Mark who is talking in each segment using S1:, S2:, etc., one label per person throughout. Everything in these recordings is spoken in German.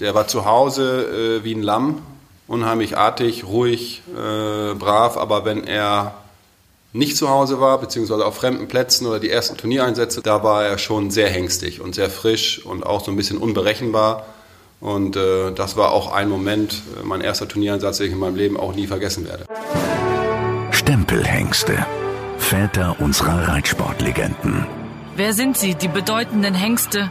S1: Der war zu Hause äh, wie ein Lamm, unheimlich artig, ruhig, äh, brav, aber wenn er nicht zu Hause war, beziehungsweise auf fremden Plätzen oder die ersten Turniereinsätze, da war er schon sehr hängstig und sehr frisch und auch so ein bisschen unberechenbar. Und äh, das war auch ein Moment, äh, mein erster Turniereinsatz, den ich in meinem Leben auch nie vergessen werde.
S2: Stempelhengste. Väter unserer Reitsportlegenden.
S3: Wer sind sie, die bedeutenden Hengste,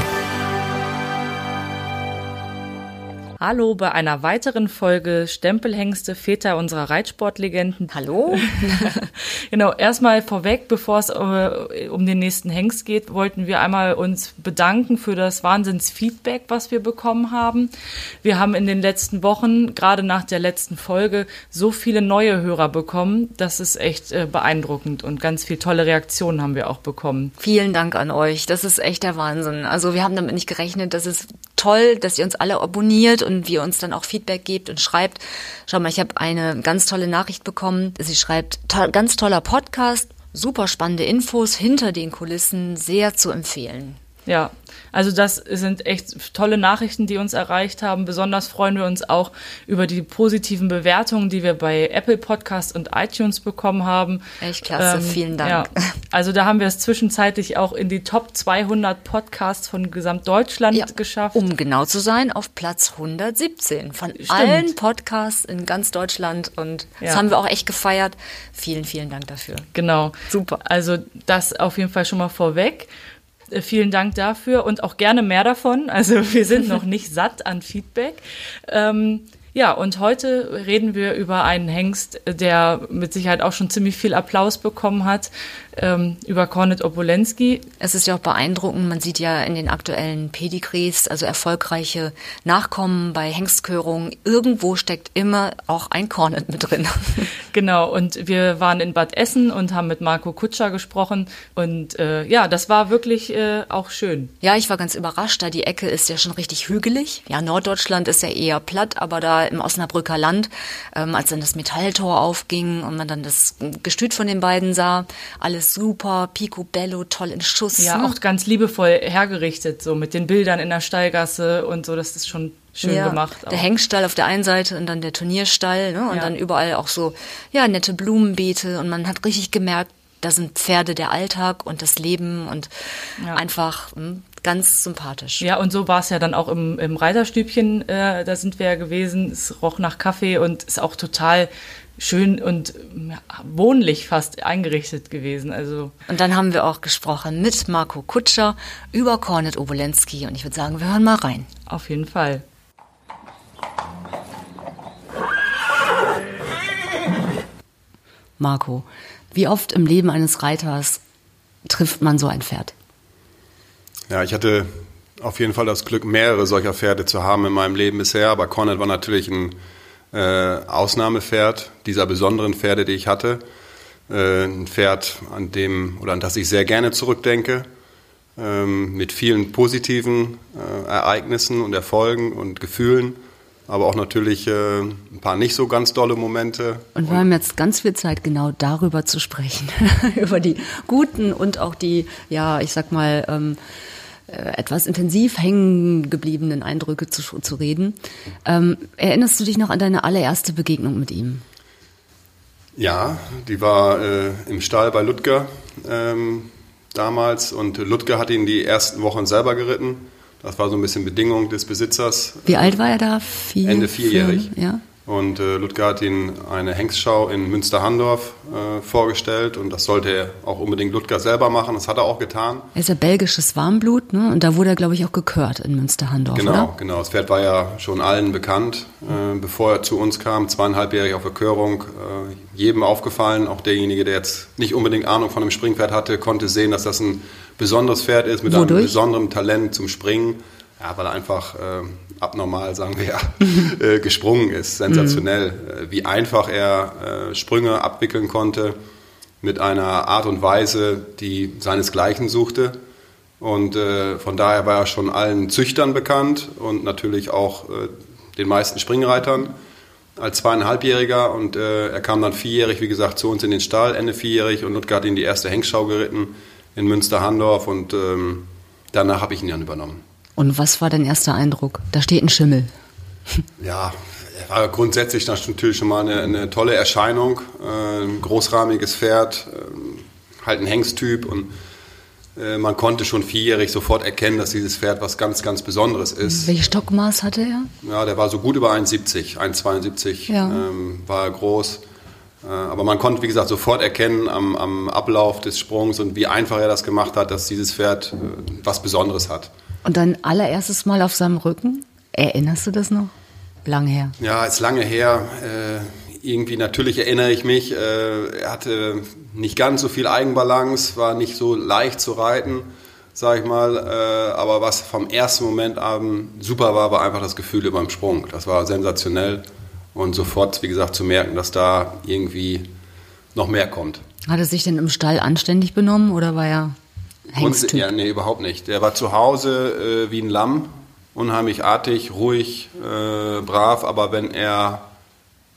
S4: Hallo bei einer weiteren Folge Stempelhengste, Väter unserer Reitsportlegenden.
S5: Hallo.
S4: genau, erstmal vorweg, bevor es äh, um den nächsten Hengst geht, wollten wir einmal uns bedanken für das Wahnsinnsfeedback, was wir bekommen haben. Wir haben in den letzten Wochen, gerade nach der letzten Folge, so viele neue Hörer bekommen. Das ist echt äh, beeindruckend und ganz viele tolle Reaktionen haben wir auch bekommen.
S5: Vielen Dank an euch. Das ist echt der Wahnsinn. Also wir haben damit nicht gerechnet. Das ist toll, dass ihr uns alle abonniert und wie ihr uns dann auch Feedback gebt und schreibt. Schau mal, ich habe eine ganz tolle Nachricht bekommen. Sie schreibt, to ganz toller Podcast, super spannende Infos hinter den Kulissen, sehr zu empfehlen.
S4: Ja, also das sind echt tolle Nachrichten, die uns erreicht haben. Besonders freuen wir uns auch über die positiven Bewertungen, die wir bei Apple Podcasts und iTunes bekommen haben.
S5: Echt klasse, ähm, vielen Dank. Ja,
S4: also da haben wir es zwischenzeitlich auch in die Top 200 Podcasts von Gesamtdeutschland ja, geschafft.
S5: Um genau zu sein, auf Platz 117 von Stimmt. allen Podcasts in ganz Deutschland und ja. das haben wir auch echt gefeiert. Vielen, vielen Dank dafür.
S4: Genau. Super. Also das auf jeden Fall schon mal vorweg. Äh, vielen Dank dafür und auch gerne mehr davon. Also wir sind noch nicht satt an Feedback. Ähm, ja, und heute reden wir über einen Hengst, der mit Sicherheit auch schon ziemlich viel Applaus bekommen hat, ähm, über Kornet Obolensky.
S5: Es ist ja auch beeindruckend, man sieht ja in den aktuellen Pedigrees, also erfolgreiche Nachkommen bei Hengstkörungen, irgendwo steckt immer auch ein Kornet mit drin.
S4: Genau, und wir waren in Bad Essen und haben mit Marco Kutscher gesprochen und äh, ja, das war wirklich äh, auch schön.
S5: Ja, ich war ganz überrascht, da die Ecke ist ja schon richtig hügelig. Ja, Norddeutschland ist ja eher platt, aber da im Osnabrücker Land, ähm, als dann das Metalltor aufging und man dann das Gestüt von den beiden sah. Alles super, picobello, toll in Schuss.
S4: Ja, ne? auch ganz liebevoll hergerichtet, so mit den Bildern in der Stallgasse und so, das ist schon schön ja, gemacht.
S5: Auch. Der Hengstall auf der einen Seite und dann der Turnierstall ne? und ja. dann überall auch so, ja, nette Blumenbeete und man hat richtig gemerkt, da sind Pferde der Alltag und das Leben und ja. einfach hm, ganz sympathisch.
S4: Ja, und so war es ja dann auch im, im Reiterstübchen, äh, da sind wir ja gewesen. Es roch nach Kaffee und ist auch total schön und wohnlich fast eingerichtet gewesen. Also
S5: und dann haben wir auch gesprochen mit Marco Kutscher über Kornet Obolensky und ich würde sagen, wir hören mal rein.
S4: Auf jeden Fall.
S5: Marco, wie oft im Leben eines Reiters trifft man so ein Pferd?
S1: Ja, ich hatte auf jeden Fall das Glück, mehrere solcher Pferde zu haben in meinem Leben bisher, aber Cornet war natürlich ein äh, Ausnahmepferd dieser besonderen Pferde, die ich hatte. Äh, ein Pferd, an dem oder an das ich sehr gerne zurückdenke, ähm, mit vielen positiven äh, Ereignissen und Erfolgen und Gefühlen aber auch natürlich äh, ein paar nicht so ganz dolle Momente.
S5: Und wir haben jetzt ganz viel Zeit, genau darüber zu sprechen, über die guten und auch die, ja, ich sag mal, ähm, äh, etwas intensiv hängen gebliebenen Eindrücke zu, zu reden. Ähm, erinnerst du dich noch an deine allererste Begegnung mit ihm?
S1: Ja, die war äh, im Stall bei Ludger ähm, damals und Ludger hat ihn die ersten Wochen selber geritten. Das war so ein bisschen Bedingung des Besitzers.
S5: Wie alt war er da? Vier,
S1: Ende vierjährig.
S5: Vier, ja.
S1: Und äh, Ludger hat ihn eine Hengstschau in Münster-Handorf äh, vorgestellt und das sollte er auch unbedingt Ludger selber machen. Das hat er auch getan.
S5: Er ist ja belgisches Warmblut, ne? Und da wurde er, glaube ich, auch gekört in Münster-Handorf.
S1: Genau,
S5: oder?
S1: genau. Das Pferd war ja schon allen bekannt, äh, bevor er zu uns kam, zweieinhalbjährig auf Verkörung. Äh, jedem aufgefallen, auch derjenige, der jetzt nicht unbedingt Ahnung von einem Springpferd hatte, konnte sehen, dass das ein besonderes Pferd ist mit Wodurch? einem besonderen Talent zum Springen Ja, weil er einfach äh, abnormal, sagen wir ja, äh, gesprungen ist. Sensationell. Mhm. Wie einfach er äh, Sprünge abwickeln konnte mit einer Art und Weise, die seinesgleichen suchte. Und äh, von daher war er schon allen Züchtern bekannt und natürlich auch äh, den meisten Springreitern als zweieinhalbjähriger. Und äh, er kam dann vierjährig, wie gesagt, zu uns in den Stall, Ende vierjährig. Und Ludger hat ihn die erste Hengschau geritten in Münster-Handorf. Und ähm, danach habe ich ihn dann übernommen.
S5: Und was war dein erster Eindruck? Da steht ein Schimmel.
S1: Ja, er war grundsätzlich natürlich schon mal eine, eine tolle Erscheinung. Äh, ein großrahmiges Pferd, äh, halt ein Hengsttyp und äh, man konnte schon vierjährig sofort erkennen, dass dieses Pferd was ganz, ganz Besonderes ist.
S5: Welches Stockmaß hatte er?
S1: Ja, der war so gut über 1,70, 1,72 ja. ähm, war er groß. Äh, aber man konnte, wie gesagt, sofort erkennen am, am, Ablauf des Sprungs und wie einfach er das gemacht hat, dass dieses Pferd äh, was Besonderes hat.
S5: Und dein allererstes Mal auf seinem Rücken? Erinnerst du das noch? Lang her.
S1: Ja, ist lange her. Äh, irgendwie natürlich erinnere ich mich, äh, er hatte nicht ganz so viel Eigenbalance, war nicht so leicht zu reiten, sag ich mal. Äh, aber was vom ersten Moment an super war, war einfach das Gefühl über dem Sprung. Das war sensationell und sofort, wie gesagt, zu merken, dass da irgendwie noch mehr kommt.
S5: Hat er sich denn im Stall anständig benommen oder war er Hengsttyp?
S1: Ja, nee, überhaupt nicht. Der war zu Hause äh, wie ein Lamm, unheimlich artig, ruhig, äh, brav, aber wenn er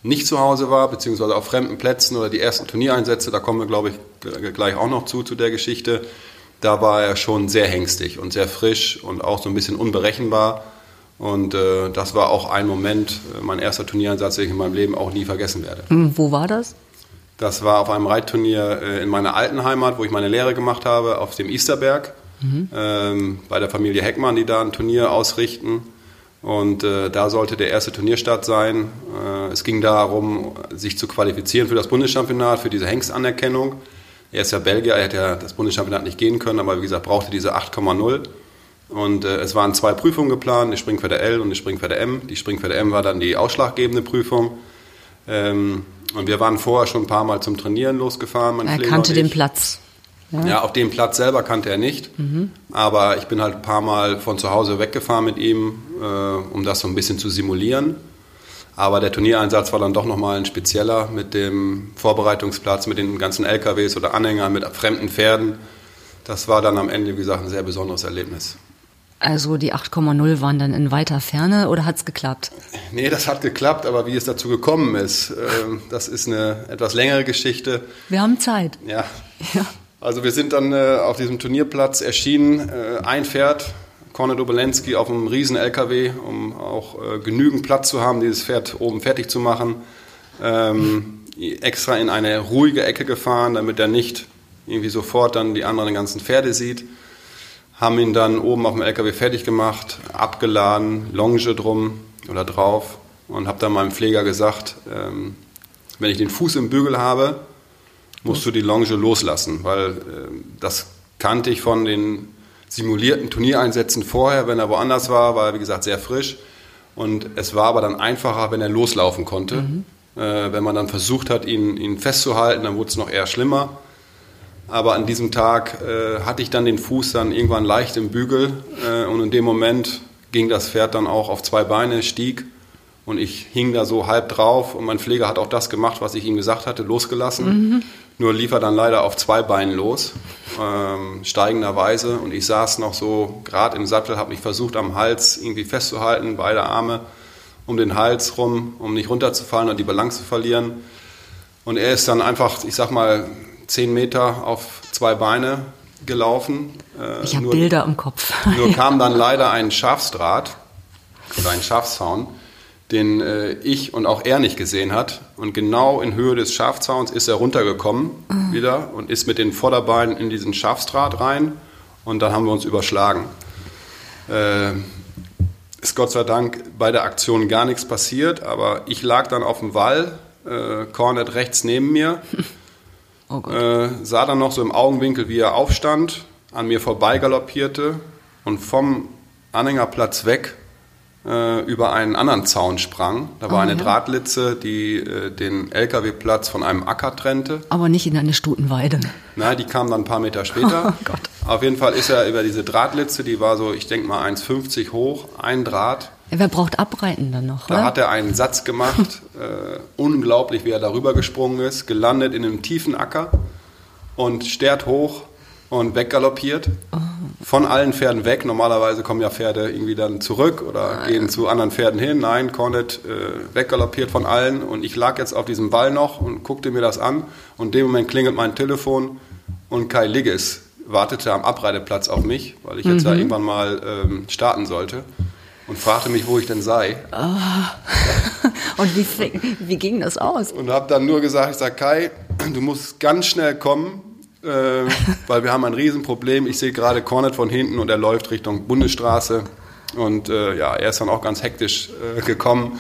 S1: nicht zu Hause war, beziehungsweise auf fremden Plätzen oder die ersten Turniereinsätze, da kommen wir, glaube ich, gleich auch noch zu, zu der Geschichte, da war er schon sehr hängstig und sehr frisch und auch so ein bisschen unberechenbar. Und äh, das war auch ein Moment, äh, mein erster Turniereinsatz, den ich in meinem Leben auch nie vergessen werde.
S5: Hm, wo war das?
S1: Das war auf einem Reitturnier äh, in meiner alten Heimat, wo ich meine Lehre gemacht habe, auf dem Easterberg, mhm. ähm, bei der Familie Heckmann, die da ein Turnier ausrichten. Und äh, da sollte der erste Turnierstart sein. Äh, es ging darum, sich zu qualifizieren für das Bundeschampionat, für diese Hengstanerkennung. Er ist ja Belgier, er hätte ja das Bundeschampionat nicht gehen können, aber wie gesagt, brauchte diese 8,0. Und äh, es waren zwei Prüfungen geplant, die Springpferde L und die Springpferde M. Die Springpferde M war dann die ausschlaggebende Prüfung. Ähm, und wir waren vorher schon ein paar Mal zum Trainieren losgefahren.
S5: er kannte den Platz.
S1: Ja. ja, auf dem Platz selber kannte er nicht. Mhm. Aber ich bin halt ein paar Mal von zu Hause weggefahren mit ihm, äh, um das so ein bisschen zu simulieren. Aber der Turniereinsatz war dann doch nochmal ein spezieller mit dem Vorbereitungsplatz, mit den ganzen LKWs oder Anhängern, mit fremden Pferden. Das war dann am Ende, wie gesagt, ein sehr besonderes Erlebnis.
S5: Also die 8,0 waren dann in weiter Ferne oder hat es geklappt?
S1: Nee, das hat geklappt, aber wie es dazu gekommen ist, äh, das ist eine etwas längere Geschichte.
S5: Wir haben Zeit.
S1: Ja. ja. Also wir sind dann äh, auf diesem Turnierplatz erschienen, äh, ein Pferd, Kornet Obolensky auf einem riesen LKW, um auch äh, genügend Platz zu haben, dieses Pferd oben fertig zu machen. Ähm, extra in eine ruhige Ecke gefahren, damit er nicht irgendwie sofort dann die anderen ganzen Pferde sieht. Haben ihn dann oben auf dem LKW fertig gemacht, abgeladen, Longe drum oder drauf und habe dann meinem Pfleger gesagt, ähm, wenn ich den Fuß im Bügel habe, musst du die Longe loslassen, weil äh, das kannte ich von den simulierten Turniereinsätzen vorher, wenn er woanders war, war er wie gesagt sehr frisch. Und es war aber dann einfacher, wenn er loslaufen konnte. Mhm. Äh, wenn man dann versucht hat, ihn, ihn festzuhalten, dann wurde es noch eher schlimmer. Aber an diesem Tag äh, hatte ich dann den Fuß dann irgendwann leicht im Bügel äh, und in dem Moment ging das Pferd dann auch auf zwei Beine, stieg und ich hing da so halb drauf und mein Pfleger hat auch das gemacht, was ich ihm gesagt hatte, losgelassen. Mhm. Nur lief er dann leider auf zwei Beinen los, ähm, steigenderweise. Und ich saß noch so gerade im Sattel, habe mich versucht am Hals irgendwie festzuhalten, beide Arme um den Hals rum, um nicht runterzufallen und die Balance zu verlieren. Und er ist dann einfach, ich sag mal, zehn Meter auf zwei Beine gelaufen.
S5: Äh, ich habe Bilder im Kopf.
S1: nur kam dann leider ein Schafsdraht oder ein Schafszaun den äh, ich und auch er nicht gesehen hat. Und genau in Höhe des Schafzauns ist er runtergekommen mhm. wieder und ist mit den Vorderbeinen in diesen Schafsdraht rein. Und dann haben wir uns überschlagen. Äh, ist Gott sei Dank bei der Aktion gar nichts passiert, aber ich lag dann auf dem Wall, äh, Cornet rechts neben mir, oh äh, sah dann noch so im Augenwinkel, wie er aufstand, an mir vorbeigaloppierte und vom Anhängerplatz weg äh, über einen anderen Zaun sprang. Da war oh, eine ja. Drahtlitze, die äh, den LKW-Platz von einem Acker trennte.
S5: Aber nicht in eine Stutenweide.
S1: Nein, die kam dann ein paar Meter später. Oh. Auf jeden Fall ist er über diese Drahtlitze, die war so, ich denke mal 1,50 hoch, ein Draht.
S5: Wer braucht Abreiten dann noch?
S1: Da
S5: oder?
S1: hat er einen Satz gemacht, äh, unglaublich, wie er darüber gesprungen ist, gelandet in einem tiefen Acker und stert hoch und weggaloppiert. Von allen Pferden weg. Normalerweise kommen ja Pferde irgendwie dann zurück oder gehen zu anderen Pferden hin. Nein, Cornet äh, weggaloppiert von allen. Und ich lag jetzt auf diesem Wall noch und guckte mir das an. Und in dem Moment klingelt mein Telefon und Kai Ligges wartete am Abreiteplatz auf mich, weil ich jetzt da irgendwann mal ähm, starten sollte. Und fragte mich, wo ich denn sei.
S5: Und wie, wie ging das aus?
S1: Und habe dann nur gesagt, ich sage, Kai, du musst ganz schnell kommen, äh, weil wir haben ein Riesenproblem. Ich sehe gerade Cornet von hinten und er läuft Richtung Bundesstraße. Und äh, ja, er ist dann auch ganz hektisch äh, gekommen.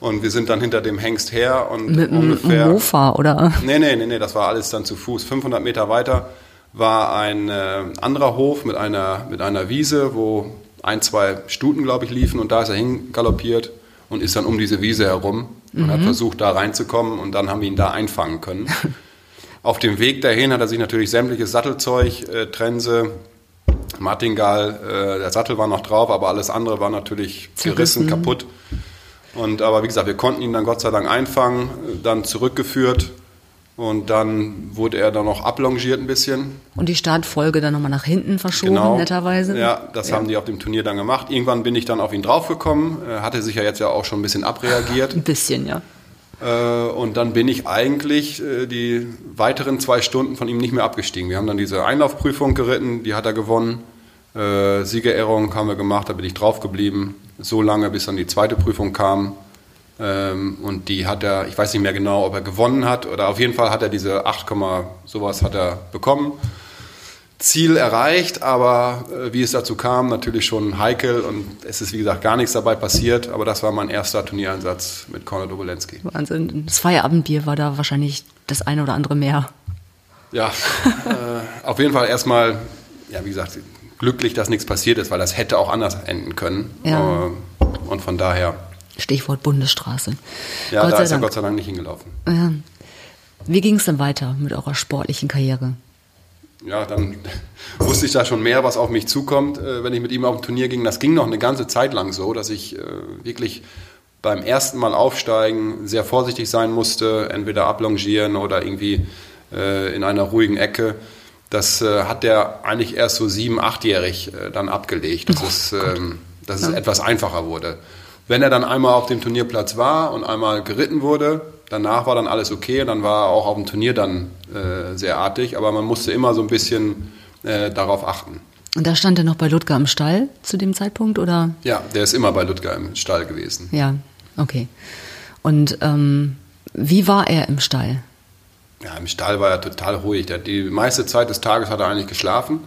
S1: Und wir sind dann hinter dem Hengst her und
S5: Mit einem
S1: ungefähr...
S5: Mofa, oder?
S1: Nee, nee, nee, nee, das war alles dann zu Fuß. 500 Meter weiter war ein äh, anderer Hof mit einer, mit einer Wiese, wo ein, zwei Stuten, glaube ich, liefen und da ist er hingaloppiert und ist dann um diese Wiese herum und hat versucht, da reinzukommen und dann haben wir ihn da einfangen können. Auf dem Weg dahin hat er sich natürlich sämtliches Sattelzeug, äh, Trense, Martingall, äh, der Sattel war noch drauf, aber alles andere war natürlich
S5: Zerrissen.
S1: gerissen, kaputt. Und aber wie gesagt, wir konnten ihn dann Gott sei Dank einfangen, dann zurückgeführt und dann wurde er dann noch ablongiert ein bisschen.
S5: Und die Startfolge dann nochmal nach hinten verschoben,
S1: Genau.
S5: netterweise?
S1: Ja, das haben die auf dem Turnier dann gemacht. Irgendwann bin ich dann auf ihn draufgekommen, hatte sich ja jetzt ja auch schon ein bisschen abreagiert.
S5: Ein bisschen, ja.
S1: Äh, Und dann bin ich eigentlich äh, die weiteren zwei Stunden von ihm nicht mehr abgestiegen. Wir haben dann diese Einlaufprüfung geritten, die hat er gewonnen. Äh, Siegerehrung haben wir gemacht, da bin ich drauf geblieben. So lange, bis dann die zweite Prüfung kam. Ähm, Und die hat er, ich weiß nicht mehr genau, ob er gewonnen hat oder auf jeden Fall hat er diese 8, Komma sowas hat er bekommen. Ziel erreicht, aber äh, wie es dazu kam, natürlich schon heikel und es ist wie gesagt gar nichts dabei passiert, aber das war mein erster Turniereinsatz mit Konrad Obolensky.
S5: Wahnsinn. Das Feierabendbier war da wahrscheinlich das eine oder andere mehr.
S1: Ja, äh, auf jeden Fall erstmal, ja, wie gesagt, glücklich, dass nichts passiert ist, weil das hätte auch anders enden können.
S5: Ja.
S1: Äh, und von daher,
S5: Stichwort Bundesstraße.
S1: ja,
S5: Gott
S1: da
S5: sei
S1: ist er
S5: Dank.
S1: Gott sei Dank nicht hingelaufen.
S5: Ja. Wie ging es dann weiter mit eurer sportlichen Karriere?
S1: Ja, dann wusste ich da schon mehr, was auf mich zukommt, äh, wenn ich mit ihm auf ein Turnier ging. Das ging noch eine ganze Zeit lang so, dass ich äh, wirklich beim ersten Mal aufsteigen sehr vorsichtig sein musste, entweder ablongieren oder irgendwie äh, in einer ruhigen Ecke. Das hat der eigentlich erst so sieben, achtjährig äh, dann abgelegt, dass, es, ähm, dass es etwas einfacher wurde. Wenn er dann einmal auf dem Turnierplatz war und einmal geritten wurde, danach war dann alles okay, dann war er auch auf dem Turnier dann äh, sehr artig, aber man musste immer so ein bisschen äh, darauf achten.
S5: Und da stand er noch bei Ludger im Stall zu dem Zeitpunkt, oder?
S1: Ja, der ist immer bei Ludger im Stall gewesen.
S5: Ja, okay. Und ähm, wie war er im Stall?
S1: Ja, im Stall war er total ruhig. Der, die meiste Zeit des Tages hat er eigentlich geschlafen,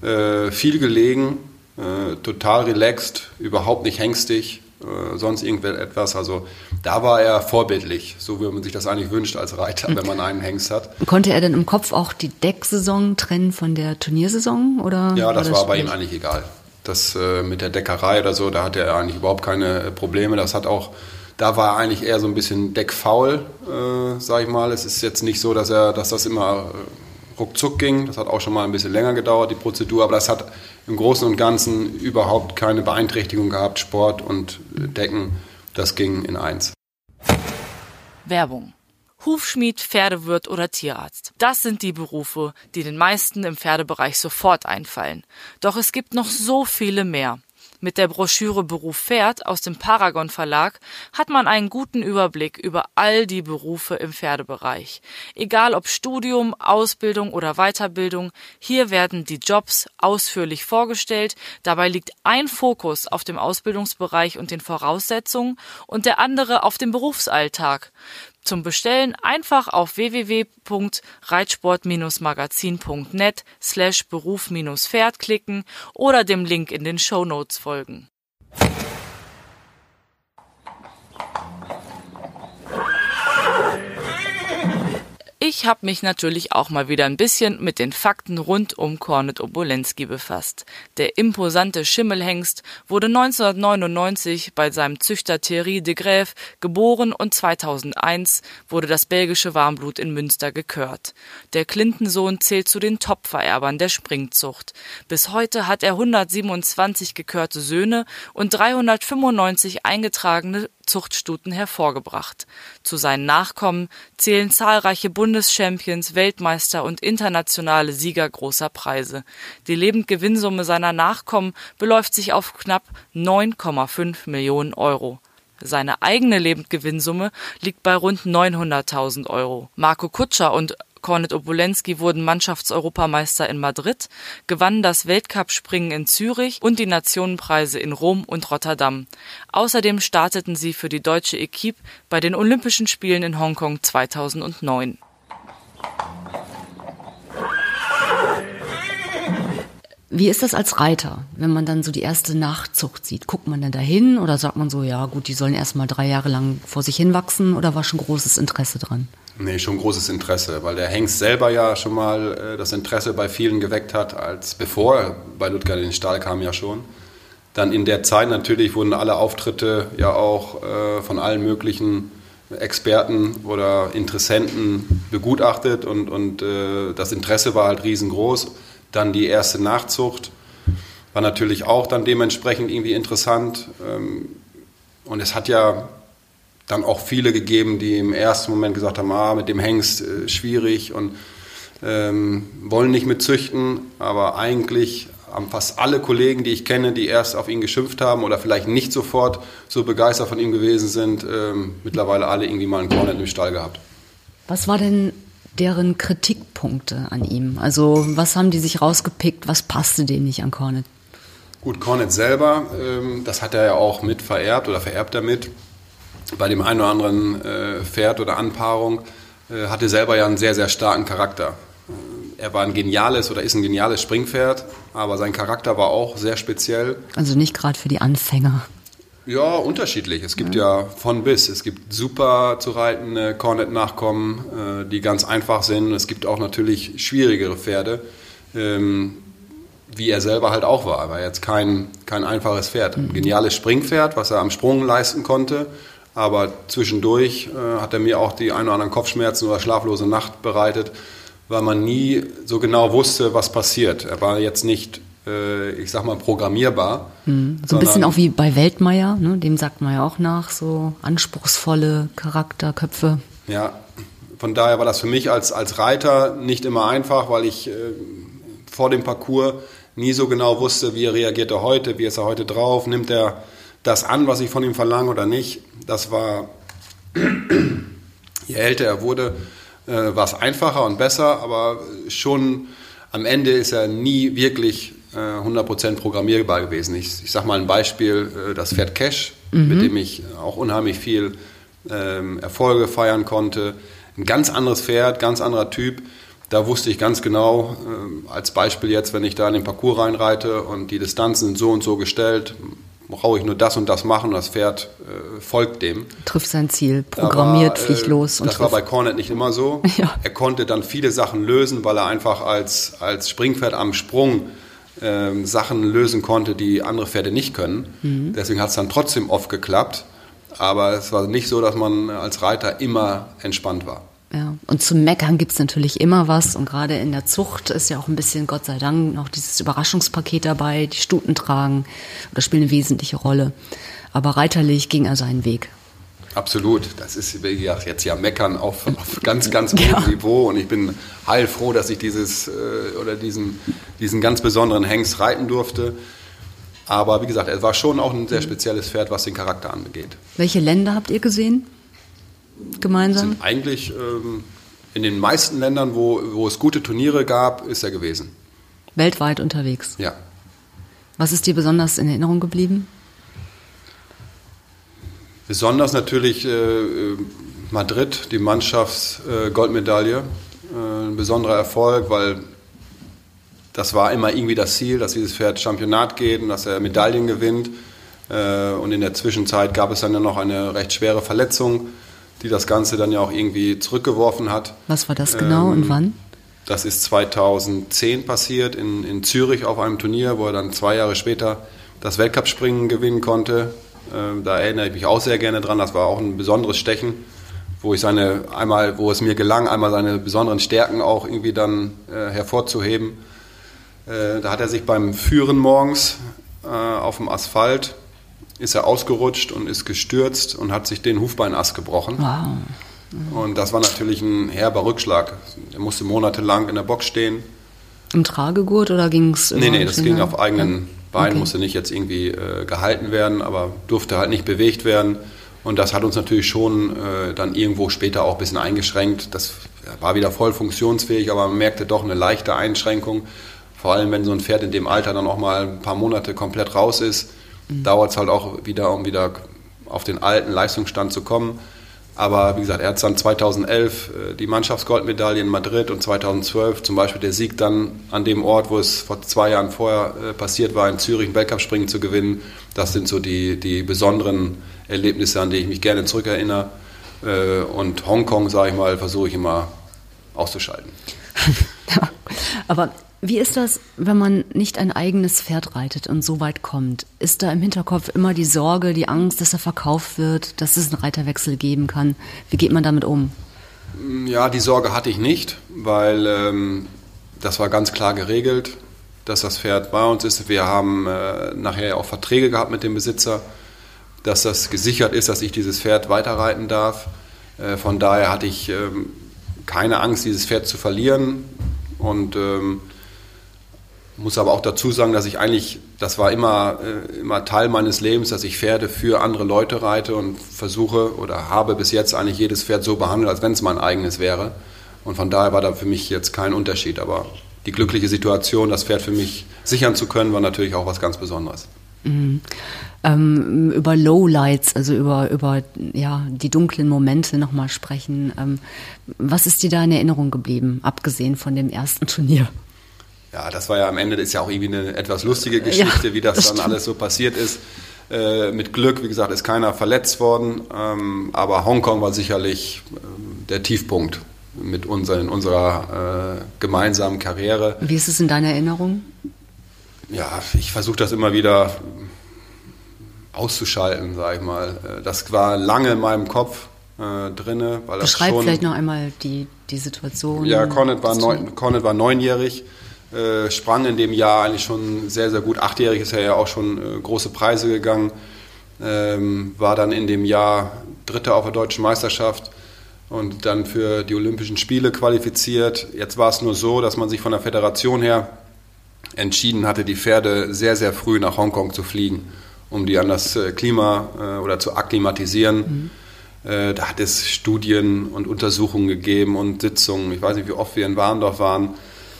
S1: äh, viel gelegen, äh, total relaxed, überhaupt nicht hängstig, äh, sonst irgendetwas. Also da war er vorbildlich, so wie man sich das eigentlich wünscht als Reiter, wenn man einen Hengst hat.
S5: Konnte er denn im Kopf auch die Decksaison trennen von der Turniersaison? Oder
S1: Ja, das war bei ihm eigentlich egal. Das äh, mit der Deckerei oder so, da hatte er eigentlich überhaupt keine äh, Probleme. Das hat auch, da war er eigentlich eher so ein bisschen deckfaul, äh, sag ich mal. Es ist jetzt nicht so, dass er, dass das immer äh, ruckzuck ging. Das hat auch schon mal ein bisschen länger gedauert, die Prozedur. Aber das hat im Großen und Ganzen überhaupt keine Beeinträchtigung gehabt. Sport und Decken, das ging in eins.
S4: Werbung. Hufschmied, Pferdewirt oder Tierarzt. Das sind die Berufe, die den meisten im Pferdebereich sofort einfallen. Doch es gibt noch so viele mehr. Mit der Broschüre Beruf Pferd aus dem Paragon Verlag hat man einen guten Überblick über all die Berufe im Pferdebereich. Egal ob Studium, Ausbildung oder Weiterbildung, hier werden die Jobs ausführlich vorgestellt. Dabei liegt ein Fokus auf dem Ausbildungsbereich und den Voraussetzungen und der andere auf dem Berufsalltag. Zum Bestellen einfach auf www.reitsport-magazin.net slash Beruf-Pferd klicken oder dem Link in den Shownotes folgen. Ich habe mich natürlich auch mal wieder ein bisschen mit den Fakten rund um Kornet Obolenski befasst. Der imposante Schimmelhengst wurde 1999 bei seinem Züchter Thierry de Graef geboren und 2001 wurde das belgische Warmblut in Münster gekört. Der Clinton-Sohn zählt zu den Top-Vererbern der Springzucht. Bis heute hat er 127 gekörte Söhne und 395 eingetragene Zuchtstuten hervorgebracht. Zu seinen Nachkommen zählen zahlreiche Bundeschampions, Weltmeister und internationale Sieger großer Preise. Die Lebendgewinnsumme seiner Nachkommen beläuft sich auf knapp 9,5 Millionen Euro. Seine eigene Lebendgewinnsumme liegt bei rund 900.000 Euro. Marco Kutscher und Kornet Obolenski wurden Mannschaftseuropameister in Madrid, gewannen das Weltcupspringen in Zürich und die Nationenpreise in Rom und Rotterdam. Außerdem starteten sie für die deutsche Equipe bei den Olympischen Spielen in Hongkong 2009.
S5: Wie ist das als Reiter, wenn man dann so die erste Nachzucht sieht? Guckt man dann dahin oder sagt man so, ja gut, die sollen erst mal drei Jahre lang vor sich hinwachsen oder war schon großes Interesse dran?
S1: Nee, schon großes Interesse, weil der Hengst selber ja schon mal äh, das Interesse bei vielen geweckt hat, als bevor bei Ludger den Stahl kam ja schon. Dann in der Zeit natürlich wurden alle Auftritte ja auch äh, von allen möglichen Experten oder Interessenten begutachtet und, und äh, das Interesse war halt riesengroß. Dann die erste Nachzucht war natürlich auch dann dementsprechend irgendwie interessant. Ähm, und es hat ja dann auch viele gegeben, die im ersten Moment gesagt haben, ah, mit dem Hengst äh, schwierig und ähm, wollen nicht mit züchten. Aber eigentlich haben fast alle Kollegen, die ich kenne, die erst auf ihn geschimpft haben oder vielleicht nicht sofort so begeistert von ihm gewesen sind, ähm, mittlerweile alle irgendwie mal einen Cornet im Stall gehabt.
S5: Was war denn deren Kritikpunkte an ihm? Also was haben die sich rausgepickt, was passte denen nicht an Cornet?
S1: Gut, Cornet selber, ähm, das hat er ja auch mit vererbt oder vererbt er mit. Bei dem einen oder anderen äh, Pferd oder Anpaarung äh, hatte selber ja einen sehr, sehr starken Charakter. Äh, er war ein geniales oder ist ein geniales Springpferd, aber sein Charakter war auch sehr speziell.
S5: Also nicht gerade für die Anfänger.
S1: Ja, unterschiedlich. Es gibt ja. ja, von bis. Es gibt super zu reitende Cornet-Nachkommen, äh, die ganz einfach sind. Es gibt auch natürlich schwierigere Pferde, ähm, wie er selber halt auch war. Er war jetzt kein, kein einfaches Pferd. Ein geniales Springpferd, was er am Sprung leisten konnte. Aber zwischendurch äh, hat er mir auch die ein oder anderen Kopfschmerzen oder schlaflose Nacht bereitet, weil man nie so genau wusste, was passiert. Er war jetzt nicht äh, ich sag mal, programmierbar.
S5: Mhm. So ein bisschen auch wie bei Weltmeier, ne? dem sagt man ja auch nach, so anspruchsvolle Charakterköpfe.
S1: Ja, von daher war das für mich als, als Reiter nicht immer einfach, weil ich äh, vor dem Parcours nie so genau wusste, wie reagiert er heute, wie ist er heute drauf, nimmt er das an, was ich von ihm verlange oder nicht. Das war, je älter er wurde, äh, war es einfacher und besser, aber schon am Ende ist er nie wirklich 100% äh, programmierbar gewesen. Ich, ich sage mal ein Beispiel, äh, das Pferd Cash, mhm. mit dem ich auch unheimlich viel ähm, Erfolge feiern konnte. Ein ganz anderes Pferd, ganz anderer Typ. Da wusste ich ganz genau, äh, als Beispiel jetzt, wenn ich da in den Parcours reinreite und die Distanzen sind so und so gestellt, brauche ich nur das und das machen und das Pferd äh, folgt dem.
S5: Trifft sein Ziel, programmiert, war, äh, fliegt los.
S1: Und das trifft. war bei Cornet nicht immer so. Ja. Er konnte dann viele Sachen lösen, weil er einfach als, als Springpferd am Sprung ähm, Sachen lösen konnte, die andere Pferde nicht können. Mhm. Deswegen hat es dann trotzdem oft geklappt. Aber es war nicht so, dass man als Reiter immer entspannt war.
S5: Ja, und zum Meckern gibt es natürlich immer was. Und gerade in der Zucht ist ja auch ein bisschen, Gott sei Dank, noch dieses Überraschungspaket dabei. Die Stuten tragen oder spielen eine wesentliche Rolle. Aber reiterlich ging er seinen Weg.
S1: Absolut. Das ist jetzt ja Meckern auf, auf ganz, ganz hohem ja. Niveau. Und ich bin heilfroh, dass ich dieses äh, oder diesen, diesen ganz besonderen Hengst reiten durfte. Aber wie gesagt, er war schon auch ein sehr spezielles Pferd, was den Charakter angeht.
S5: Welche Länder habt ihr gesehen? Gemeinsam?
S1: Sind eigentlich ähm, in den meisten Ländern, wo, wo es gute Turniere gab, ist er gewesen.
S5: Weltweit unterwegs?
S1: Ja.
S5: Was ist dir besonders in Erinnerung geblieben?
S1: Besonders natürlich äh, Madrid, die Mannschaftsgoldmedaille. Äh, ein besonderer Erfolg, weil das war immer irgendwie das Ziel, dass dieses Pferd Championat geht und dass er Medaillen gewinnt. Äh, und in der Zwischenzeit gab es dann noch eine recht schwere Verletzung, die das Ganze dann ja auch irgendwie zurückgeworfen hat.
S5: Was war das genau ähm, und wann?
S1: Das ist 2010 passiert in, in Zürich auf einem Turnier, wo er dann zwei Jahre später das Weltcup-Springen gewinnen konnte. Ähm, da erinnere ich mich auch sehr gerne dran. Das war auch ein besonderes Stechen, wo ich seine einmal, wo es mir gelang, einmal seine besonderen Stärken auch irgendwie dann äh, hervorzuheben. Äh, da hat er sich beim Führen morgens äh, auf dem Asphalt ist er ausgerutscht und ist gestürzt und hat sich den Hufbeinast gebrochen. Wow. Und das war natürlich ein herber Rückschlag. Er musste monatelang in der Box stehen.
S5: Im Tragegurt oder ging es?
S1: Nee, nee, das ging auf eigenen Beinen, okay. musste nicht jetzt irgendwie äh, gehalten werden, aber durfte halt nicht bewegt werden. Und das hat uns natürlich schon äh, dann irgendwo später auch ein bisschen eingeschränkt. Das war wieder voll funktionsfähig, aber man merkte doch eine leichte Einschränkung. Vor allem, wenn so ein Pferd in dem Alter dann auch mal ein paar Monate komplett raus ist, mhm. dauert es halt auch wieder, um wieder auf den alten Leistungsstand zu kommen. Aber wie gesagt, er hat dann 2011 äh, die Mannschaftsgoldmedaille in Madrid und 2012 zum Beispiel der Sieg dann an dem Ort, wo es vor zwei Jahren vorher äh, passiert war, in Zürich ein Weltcup-Springen zu gewinnen. Das sind so die, die besonderen Erlebnisse, an die ich mich gerne zurückerinnere. Äh, und Hongkong, sage ich mal, versuche ich immer auszuschalten.
S5: aber wie ist das, wenn man nicht ein eigenes Pferd reitet und so weit kommt? Ist da im Hinterkopf immer die Sorge, die Angst, dass er verkauft wird, dass es einen Reiterwechsel geben kann? Wie geht man damit um?
S1: Ja, die Sorge hatte ich nicht, weil ähm, das war ganz klar geregelt, dass das Pferd bei uns ist. Wir haben äh, nachher auch Verträge gehabt mit dem Besitzer, dass das gesichert ist, dass ich dieses Pferd weiterreiten darf. Äh, von daher hatte ich ähm, keine Angst, dieses Pferd zu verlieren. Und ähm, muss aber auch dazu sagen, dass ich eigentlich, das war immer, äh, immer Teil meines Lebens, dass ich Pferde für andere Leute reite und versuche oder habe bis jetzt eigentlich jedes Pferd so behandelt, als wenn es mein eigenes wäre. Und von daher war da für mich jetzt kein Unterschied. Aber die glückliche Situation, das Pferd für mich sichern zu können, war natürlich auch was ganz Besonderes.
S5: Mhm. Ähm, über Lowlights, also über, über ja, die dunklen Momente nochmal sprechen. Ähm, was ist dir da in Erinnerung geblieben, abgesehen von dem ersten Turnier?
S1: Ja, das war ja am Ende, das ist ja auch irgendwie eine etwas lustige Geschichte, ja, wie das, das dann alles so passiert ist. Äh, mit Glück, wie gesagt, ist keiner verletzt worden, ähm, aber Hongkong war sicherlich äh, der Tiefpunkt mit unser, in unserer äh, gemeinsamen Karriere.
S5: Wie ist es in deiner Erinnerung?
S1: Ja, ich versuche das immer wieder auszuschalten, sage ich mal. Äh, das war lange in meinem Kopf äh, drinne,
S5: weil das Beschreib schon, vielleicht noch einmal die, die Situation.
S1: Ja, Cornet war, neun, Cornet war neunjährig äh, sprang in dem Jahr eigentlich schon sehr, sehr gut. Achtjährig ist er ja auch schon äh, große Preise gegangen, ähm, war dann in dem Jahr Dritter auf der deutschen Meisterschaft und dann für die Olympischen Spiele qualifiziert. Jetzt war es nur so, dass man sich von der Föderation her entschieden hatte, die Pferde sehr, sehr früh nach Hongkong zu fliegen, um die an das äh, Klima äh, oder zu akklimatisieren. Mhm. Äh, da hat es Studien und Untersuchungen gegeben und Sitzungen. Ich weiß nicht, wie oft wir in Warndorf waren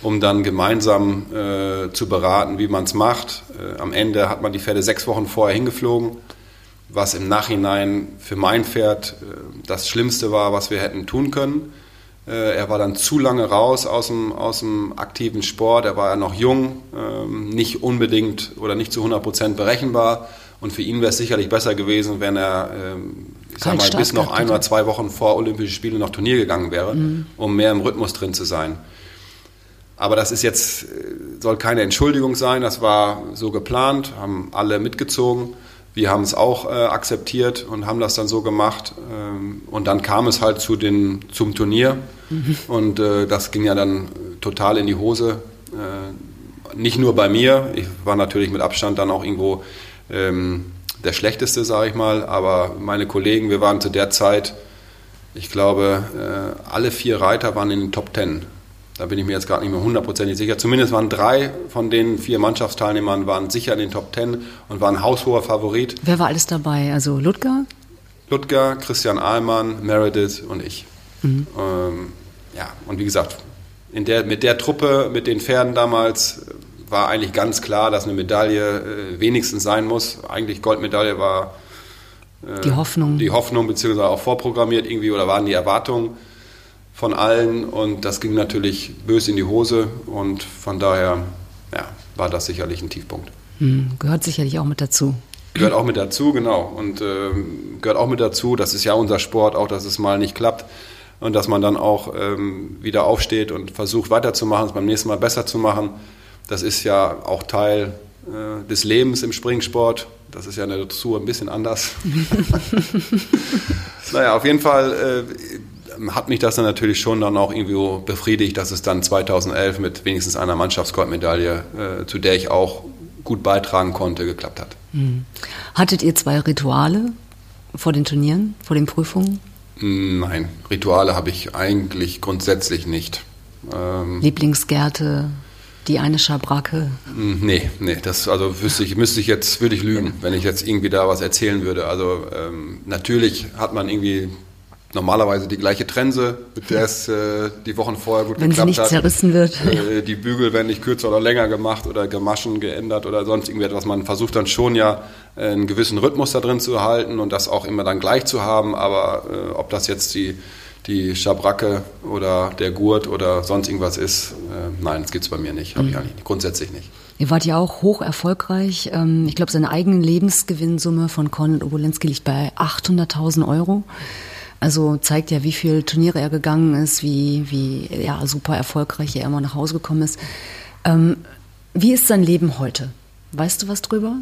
S1: um dann gemeinsam äh, zu beraten, wie man es macht. Äh, am Ende hat man die Pferde sechs Wochen vorher hingeflogen, was im Nachhinein für mein Pferd äh, das Schlimmste war, was wir hätten tun können. Äh, er war dann zu lange raus aus dem, aus dem aktiven Sport, er war ja noch jung, ähm, nicht unbedingt oder nicht zu 100 Prozent berechenbar. Und für ihn wäre es sicherlich besser gewesen, wenn er ähm, ich sag mal, bis noch ein oder zwei Wochen vor Olympischen Spielen noch Turnier gegangen wäre, mhm. um mehr im Rhythmus drin zu sein. Aber das ist jetzt, äh, soll keine Entschuldigung sein, das war so geplant, haben alle mitgezogen. Wir haben es auch äh, akzeptiert und haben das dann so gemacht. Ähm, und dann kam es halt zu den, zum Turnier. Mhm. Und äh, das ging ja dann total in die Hose. Äh, nicht nur bei mir, ich war natürlich mit Abstand dann auch irgendwo ähm, der Schlechteste, sage ich mal. Aber meine Kollegen, wir waren zu der Zeit, ich glaube, äh, alle vier Reiter waren in den Top Ten. Da bin ich mir jetzt gerade nicht mehr hundertprozentig sicher. Zumindest waren drei von den vier Mannschaftsteilnehmern waren sicher in den Top Ten und waren haushoher Favorit.
S5: Wer war alles dabei? Also Ludger?
S1: Ludger, Christian Ahlmann, Meredith und ich. Mhm. Ähm, ja, und wie gesagt, in der, mit der Truppe, mit den Pferden damals, war eigentlich ganz klar, dass eine Medaille äh, wenigstens sein muss. Eigentlich Goldmedaille war
S5: äh, die Hoffnung.
S1: Die Hoffnung, beziehungsweise auch vorprogrammiert irgendwie oder waren die Erwartungen von allen und das ging natürlich böse in die Hose und von daher ja, war das sicherlich ein Tiefpunkt.
S5: Hm, gehört sicherlich auch mit dazu.
S1: gehört auch mit dazu, genau. Und äh, gehört auch mit dazu, das ist ja unser Sport, auch dass es mal nicht klappt und dass man dann auch ähm, wieder aufsteht und versucht weiterzumachen, es beim nächsten Mal besser zu machen. Das ist ja auch Teil äh, des Lebens im Springsport. Das ist ja in der Dressur ein bisschen anders. naja, auf jeden Fall äh, hat mich das dann natürlich schon dann auch irgendwie befriedigt, dass es dann 2011 mit wenigstens einer Mannschaftsgoldmedaille, äh, zu der ich auch gut beitragen konnte, geklappt hat.
S5: Hm. Hattet ihr zwei Rituale vor den Turnieren, vor den Prüfungen?
S1: Nein, Rituale habe ich eigentlich grundsätzlich nicht.
S5: Ähm, Lieblingsgärte, die eine Schabracke?
S1: Hm, nee, nee, das also wüsste ich, müsste ich jetzt, würde ich lügen, wenn ich jetzt irgendwie da was erzählen würde. Also ähm, natürlich hat man irgendwie normalerweise die gleiche Trense, mit der es äh, die Wochen vorher gut
S5: Wenn
S1: geklappt
S5: sie nicht
S1: hat.
S5: zerrissen wird.
S1: Äh, die Bügel werden nicht kürzer oder länger gemacht oder gemaschen, geändert oder sonst irgendetwas. Man versucht dann schon ja äh, einen gewissen Rhythmus da drin zu erhalten und das auch immer dann gleich zu haben. Aber äh, ob das jetzt die, die Schabracke oder der Gurt oder sonst irgendwas ist, äh, nein, das gibt's bei mir nicht. Habe ich eigentlich grundsätzlich nicht.
S5: Ihr wart ja auch hoch erfolgreich. Ähm, Ich glaube, seine eigene Lebensgewinnsumme von Cornel Obolenski liegt bei 800.000 Euro. Also zeigt ja, wie viele Turniere er gegangen ist, wie, wie ja, super erfolgreich er immer nach Hause gekommen ist. Ähm, wie ist sein Leben heute? Weißt du was drüber?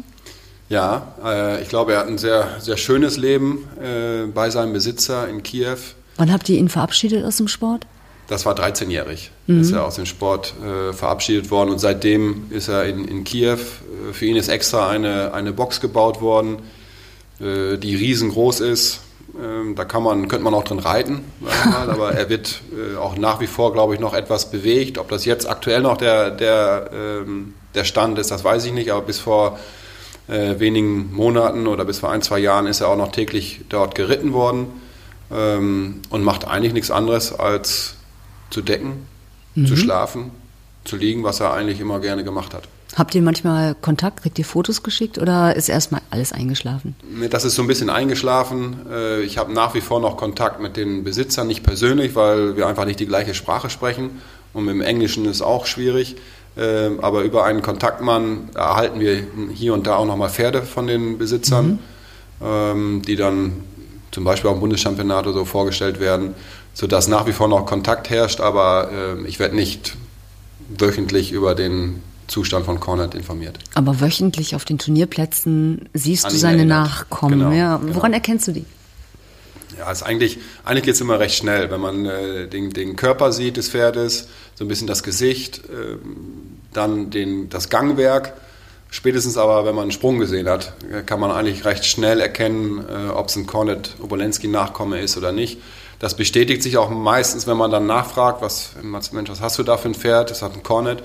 S1: Ja, äh, ich glaube, er hat ein sehr, sehr schönes Leben äh, bei seinem Besitzer in Kiew.
S5: Wann habt ihr ihn verabschiedet aus dem Sport?
S1: Das war 13-jährig, ist er aus dem Sport äh, verabschiedet worden und seitdem ist er in, in Kiew. Für ihn ist extra eine, eine Box gebaut worden, äh, die riesengroß ist. Ähm, da kann man, könnte man auch drin reiten, mal, aber er wird äh, auch nach wie vor, glaube ich, noch etwas bewegt. Ob das jetzt aktuell noch der, der, ähm, der Stand ist, das weiß ich nicht, aber bis vor äh, wenigen Monaten oder bis vor ein, zwei Jahren ist er auch noch täglich dort geritten worden ähm, und macht eigentlich nichts anderes als zu decken, zu schlafen, zu liegen, was er eigentlich immer gerne gemacht hat.
S5: Habt ihr manchmal Kontakt? Kriegt ihr Fotos geschickt oder ist erstmal alles eingeschlafen?
S1: Das ist so ein bisschen eingeschlafen. Äh, Ich habe nach wie vor noch Kontakt mit den Besitzern, nicht persönlich, weil wir einfach nicht die gleiche Sprache sprechen. Und mit dem Englischen ist auch schwierig. Ähm, Aber über einen Kontaktmann erhalten wir hier und da auch nochmal Pferde von den Besitzern, ähm, die dann zum Beispiel auch im Bundeschampionat oder so vorgestellt werden, sodass nach wie vor noch Kontakt herrscht. Aber ähm, ich werde nicht wöchentlich über den Zustand von Cornet informiert.
S5: Aber wöchentlich auf den Turnierplätzen siehst
S1: An
S5: du seine
S1: erinnert.
S5: Nachkommen.
S1: Genau,
S5: ja.
S1: genau.
S5: Woran erkennst du die?
S1: Ja, ist eigentlich, eigentlich geht es immer recht schnell, wenn man äh, den, den Körper sieht des Pferdes, so ein bisschen das Gesicht, ähm, dann den, das Gangwerk. Spätestens aber, wenn man einen Sprung gesehen hat, äh, kann man eigentlich recht schnell erkennen, äh, ob es ein Cornet Obolensky-Nachkomme ist oder nicht. Das bestätigt sich auch meistens, wenn man dann nachfragt, was, was, Mensch, was hast du da für ein Pferd? Das hat ein Cornet.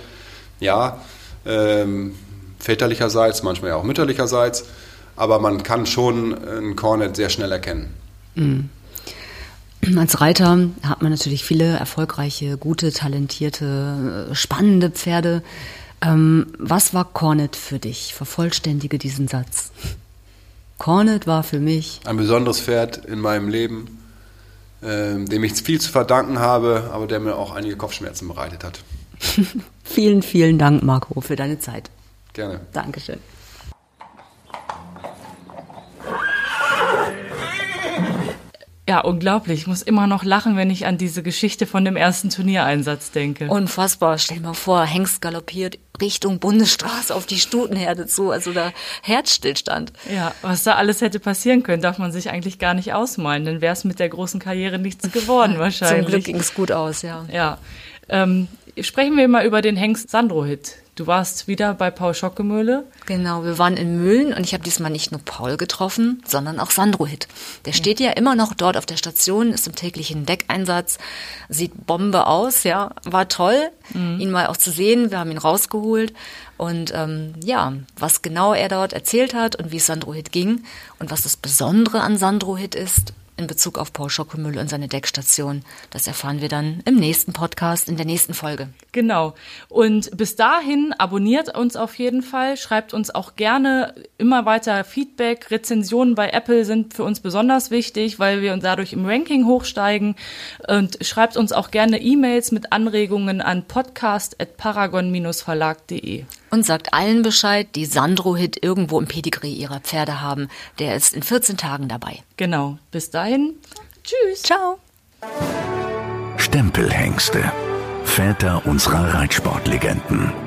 S1: Ja, ähm, väterlicherseits, manchmal ja auch mütterlicherseits, aber man kann schon ein Cornet sehr schnell erkennen.
S5: Als Reiter hat man natürlich viele erfolgreiche, gute, talentierte, äh, spannende Pferde. Ähm, was war Cornet für dich? Vervollständige diesen Satz. Cornet war für mich.
S1: Ein besonderes Pferd in meinem Leben, ähm, dem ich viel zu verdanken habe, aber der mir auch einige Kopfschmerzen bereitet hat.
S5: Vielen, vielen Dank, Marco, für deine Zeit.
S1: Gerne.
S5: Dankeschön.
S6: Ja, unglaublich. Ich muss immer noch lachen, wenn ich an diese Geschichte von dem ersten Turniereinsatz denke.
S5: Unfassbar. Stell dir mal vor, Hengst galoppiert Richtung Bundesstraße auf die Stutenherde zu, also da Herzstillstand.
S6: Ja, was da alles hätte passieren können, darf man sich eigentlich gar nicht ausmalen. Dann wäre es mit der großen Karriere nichts geworden wahrscheinlich.
S5: Zum Glück ging es gut aus, ja.
S6: Ja. Ähm, sprechen wir mal über den Hengst Sandro-Hit. Du warst wieder bei Paul Schockemöhle.
S5: Genau, wir waren in Mühlen und ich habe diesmal nicht nur Paul getroffen, sondern auch Sandro Hitt. Der steht ja immer noch dort auf der Station, ist im täglichen Deckeinsatz, sieht Bombe aus, ja, war toll, ihn mal auch zu sehen. Wir haben ihn rausgeholt und ähm, ja, was genau er dort erzählt hat und wie es Sandro Hitt ging und was das Besondere an Sandro Hitt ist in Bezug auf Paul Schockemüll und seine Deckstation, das erfahren wir dann im nächsten Podcast, in der nächsten Folge.
S6: Genau. Und bis dahin abonniert uns auf jeden Fall, schreibt uns auch gerne immer weiter Feedback. Rezensionen bei Apple sind für uns besonders wichtig, weil wir dadurch im Ranking hochsteigen. Und schreibt uns auch gerne E-Mails mit Anregungen an podcast.paragon-verlag.de.
S5: Und sagt allen Bescheid, die Sandro-Hit irgendwo im Pedigree ihrer Pferde haben. Der ist in 14 Tagen dabei.
S6: Genau. Bis dahin. Tschüss.
S5: Ciao.
S2: Stempelhengste. Väter unserer Reitsportlegenden.